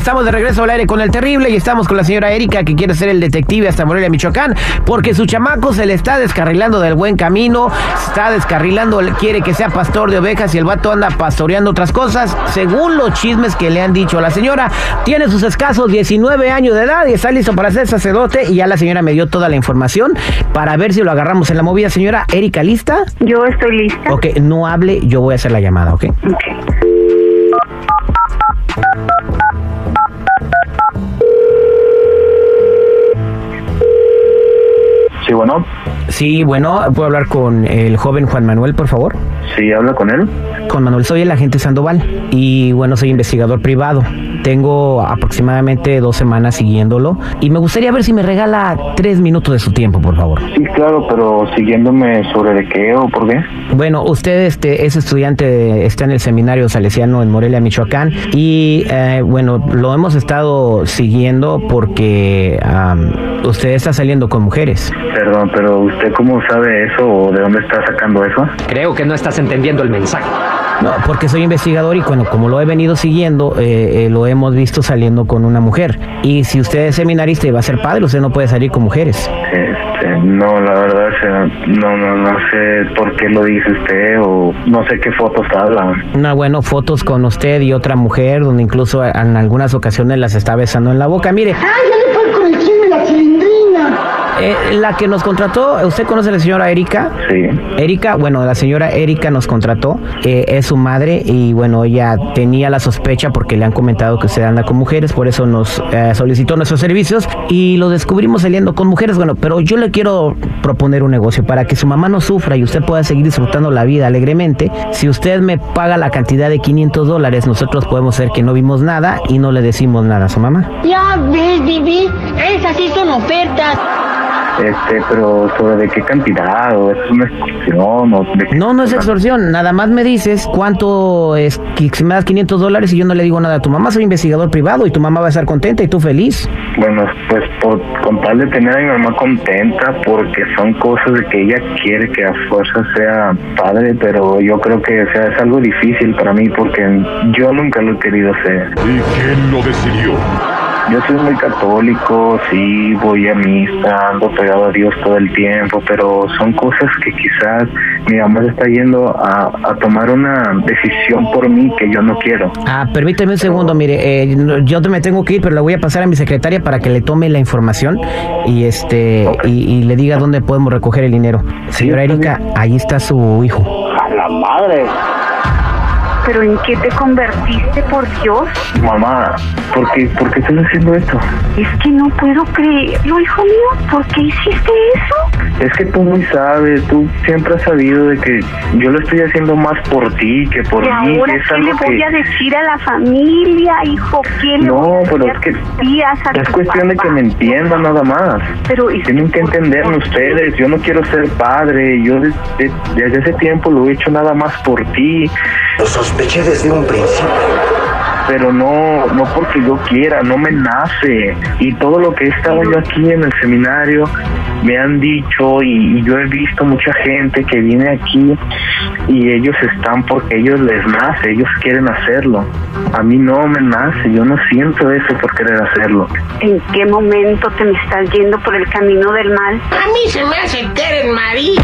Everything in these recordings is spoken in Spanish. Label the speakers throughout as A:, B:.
A: Estamos de regreso al aire con el terrible y estamos con la señora Erika que quiere ser el detective hasta Morelia, Michoacán, porque su chamaco se le está descarrilando del buen camino, se está descarrilando, quiere que sea pastor de ovejas y el vato anda pastoreando otras cosas, según los chismes que le han dicho a la señora. Tiene sus escasos 19 años de edad y está listo para ser sacerdote y ya la señora me dio toda la información para ver si lo agarramos en la movida. Señora Erika, ¿lista?
B: Yo estoy lista.
A: Ok, no hable, yo voy a hacer la llamada, ¿ok?
B: Ok.
C: Bueno.
A: Sí, bueno, ¿puedo hablar con el joven Juan Manuel, por favor?
C: Sí, habla con él.
A: Con Manuel soy el agente Sandoval y bueno, soy investigador privado. Tengo aproximadamente dos semanas siguiéndolo y me gustaría ver si me regala tres minutos de su tiempo, por favor.
C: Sí, claro, pero siguiéndome sobre de qué o por qué.
A: Bueno, usted este, es estudiante, está en el seminario salesiano en Morelia, Michoacán y eh, bueno, lo hemos estado siguiendo porque am, usted está saliendo con mujeres.
C: Perdón, pero ¿usted cómo sabe eso o de dónde está sacando eso?
D: Creo que no estás entendiendo el mensaje.
A: No, porque soy investigador y bueno, como lo he venido siguiendo, eh, eh, lo hemos visto saliendo con una mujer. Y si usted es seminarista y va a ser padre, usted no puede salir con mujeres.
C: Este, no, la verdad, o sea, no, no, no sé por qué lo dice usted o no sé qué fotos habla.
A: No, bueno, fotos con usted y otra mujer, donde incluso en algunas ocasiones las está besando en la boca. Mire,
E: ¡Ay, ya le fue con el chisme la chilindrina!
A: Eh, la que nos contrató, ¿usted conoce a la señora Erika?
C: Sí.
A: Erika, bueno, la señora Erika nos contrató, eh, es su madre y bueno, ella tenía la sospecha porque le han comentado que usted anda con mujeres, por eso nos eh, solicitó nuestros servicios y lo descubrimos saliendo con mujeres, bueno, pero yo le quiero proponer un negocio para que su mamá no sufra y usted pueda seguir disfrutando la vida alegremente. Si usted me paga la cantidad de 500 dólares, nosotros podemos ser que no vimos nada y no le decimos nada a su mamá.
E: Ya ves, Vivi, esas sí son ofertas.
C: Este, pero sobre de qué cantidad o es una extorsión o de qué
A: No, no es extorsión, nada más me dices cuánto es, que si me das 500 dólares y yo no le digo nada a tu mamá, soy investigador privado y tu mamá va a estar contenta y tú feliz.
C: Bueno, pues por, con tal de tener a mi mamá contenta, porque son cosas de que ella quiere que a fuerza sea padre, pero yo creo que o sea, es algo difícil para mí porque yo nunca lo he querido hacer.
F: ¿Y quién lo decidió?
C: Yo soy muy católico, sí, voy a misa, ando pegado a Dios todo el tiempo, pero son cosas que quizás mi mamá está yendo a, a tomar una decisión por mí que yo no quiero.
A: Ah, permíteme un segundo, mire, eh, yo me tengo que ir, pero le voy a pasar a mi secretaria para que le tome la información y este y, y le diga dónde podemos recoger el dinero. Señora Erika, ahí está su hijo.
C: ¡A la madre!
B: ¿Pero en qué te convertiste, por Dios?
C: Mamá, ¿por qué, ¿por qué estás haciendo esto?
B: Es que no puedo creerlo, hijo mío. ¿Por qué hiciste eso?
C: Es que tú muy sabes, tú siempre has sabido de que yo lo estoy haciendo más por ti que por
B: ¿Y
C: mí.
B: ahora
C: es
B: qué le voy
C: que...
B: a decir a la familia, hijo? ¿Qué le
C: No,
B: voy a
C: pero
B: decir
C: es que Es cuestión de que me entiendan nada más.
B: Pero, ¿y
C: Tienen que entenderme ustedes. Yo no quiero ser padre. Yo desde, desde ese tiempo lo he hecho nada más por ti.
G: Sospeché desde un principio.
C: Pero no, no porque yo quiera, no me nace. Y todo lo que he estado yo aquí en el seminario me han dicho y, y yo he visto mucha gente que viene aquí y ellos están porque ellos les nace, ellos quieren hacerlo. A mí no me nace, yo no siento eso por querer hacerlo.
B: ¿En qué momento te me estás yendo por el camino del mal?
E: A mí se me hace que eres marido.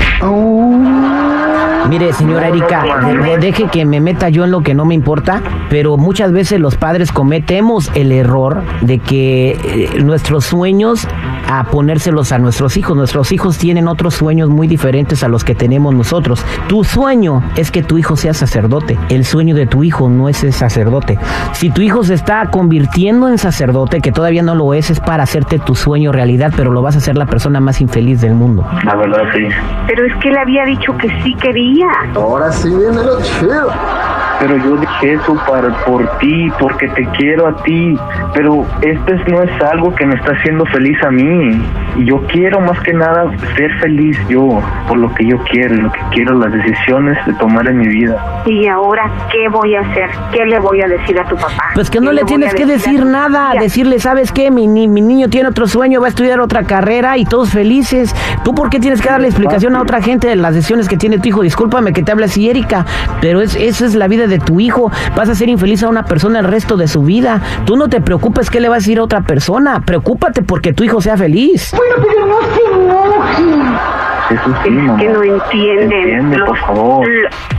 A: Mire, señora Erika, de- de- deje que me meta yo en lo que no me importa, pero muchas veces los padres cometemos el error de que eh, nuestros sueños a ponérselos a nuestros hijos. Nuestros hijos tienen otros sueños muy diferentes a los que tenemos nosotros. Tu sueño es que tu hijo sea sacerdote. El sueño de tu hijo no es ser sacerdote. Si tu hijo se está convirtiendo en sacerdote, que todavía no lo es, es para hacerte tu sueño realidad, pero lo vas a hacer la persona más infeliz del mundo.
C: La verdad sí.
B: Pero es que él había dicho que sí quería.
G: Ahora sí viene lo chido.
C: Pero yo dije eso para, por ti, porque te quiero a ti. Pero esto es- no es algo que me está haciendo feliz a mí. Y yo quiero más que nada ser feliz yo, por lo que yo quiero, lo que quiero, las decisiones de tomar en mi vida.
B: ¿Y ahora qué voy a hacer? ¿Qué le voy a decir a tu papá?
A: Pues que
B: ¿Qué
A: no le tienes que decir nada, decirle, ¿sabes qué? Mi, ni- mi niño tiene otro sueño, va a estudiar otra carrera y todos felices. ¿Tú por qué tienes que darle explicación a otra gente de las decisiones que tiene tu hijo? Discúlpame que te hable así, Erika, pero es, esa es la vida de tu hijo. Vas a ser infeliz a una persona el resto de su vida. Tú no te preocupes qué le va a decir a otra persona. Preocúpate porque tu hijo sea feliz.
E: Bueno, pero no se enojen.
C: Eso sí, mamá.
B: que no entienden.
C: Entiende,
B: los,
C: por favor.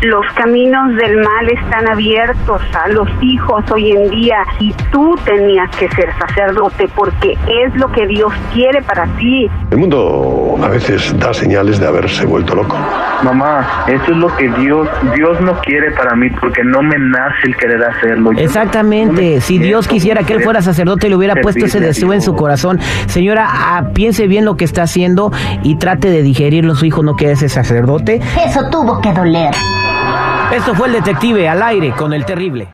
B: los caminos del mal están abiertos a los hijos hoy en día y tú tenías que ser sacerdote porque es lo que Dios quiere para ti.
F: El mundo a veces da señales de haberse vuelto loco.
C: Mamá, eso es lo que Dios, Dios no quiere para mí porque no me nace el querer hacerlo. Yo
A: Exactamente,
C: me
A: si Dios quisiera que él fuera sacerdote, le hubiera puesto ese deseo en su corazón. Señora, ah, piense bien lo que está haciendo y trate de digerirlo. Su hijo no quiere ese sacerdote.
E: Eso tuvo que doler.
A: Esto fue el detective al aire con el terrible.